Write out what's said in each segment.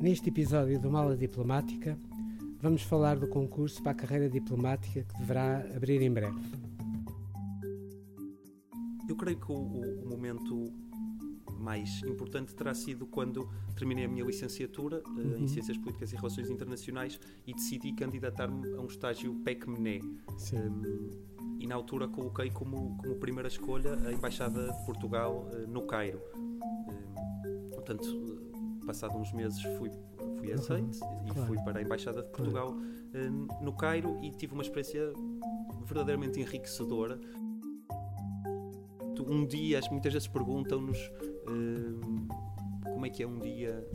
Neste episódio do Mala Diplomática, vamos falar do concurso para a carreira diplomática que deverá abrir em breve. Eu creio que o, o, o momento mais importante terá sido quando terminei a minha licenciatura uh, uhum. em Ciências Políticas e Relações Internacionais e decidi candidatar-me a um estágio PEC-MNE. Um, e na altura coloquei como, como primeira escolha a Embaixada de Portugal uh, no Cairo. Um, portanto, passado uns meses fui, fui aceito uhum, e claro. fui para a Embaixada de Portugal claro. uh, no Cairo e tive uma experiência verdadeiramente enriquecedora. Um dia, muitas vezes perguntam-nos uh, como é que é um dia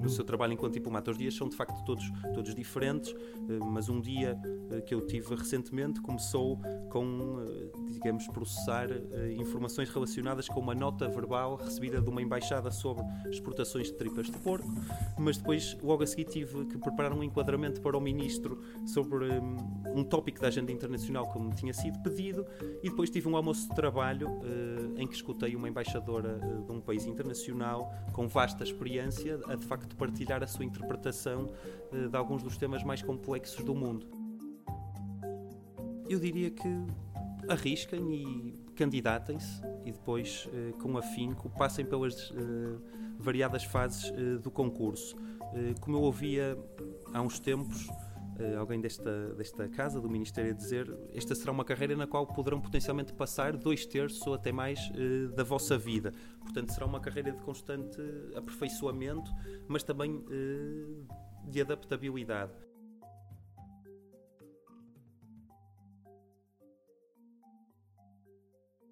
no seu trabalho enquanto diplomata. Os dias são de facto todos, todos diferentes, uh, mas um dia que eu tive recentemente começou com, digamos, processar informações relacionadas com uma nota verbal recebida de uma embaixada sobre exportações de tripas de porco, mas depois, logo a seguir, tive que preparar um enquadramento para o ministro sobre um, um tópico da agenda internacional como tinha sido pedido, e depois tive um almoço de trabalho em que escutei uma embaixadora de um país internacional com vasta experiência a de facto partilhar a sua interpretação uh, de alguns dos temas mais complexos do mundo. Eu diria que arrisquem e candidatem-se e depois, eh, com afinco, passem pelas eh, variadas fases eh, do concurso. Como eu ouvia há uns tempos, alguém desta, desta casa, do Ministério, a dizer esta será uma carreira na qual poderão potencialmente passar dois terços ou até mais da vossa vida. Portanto, será uma carreira de constante aperfeiçoamento, mas também de adaptabilidade.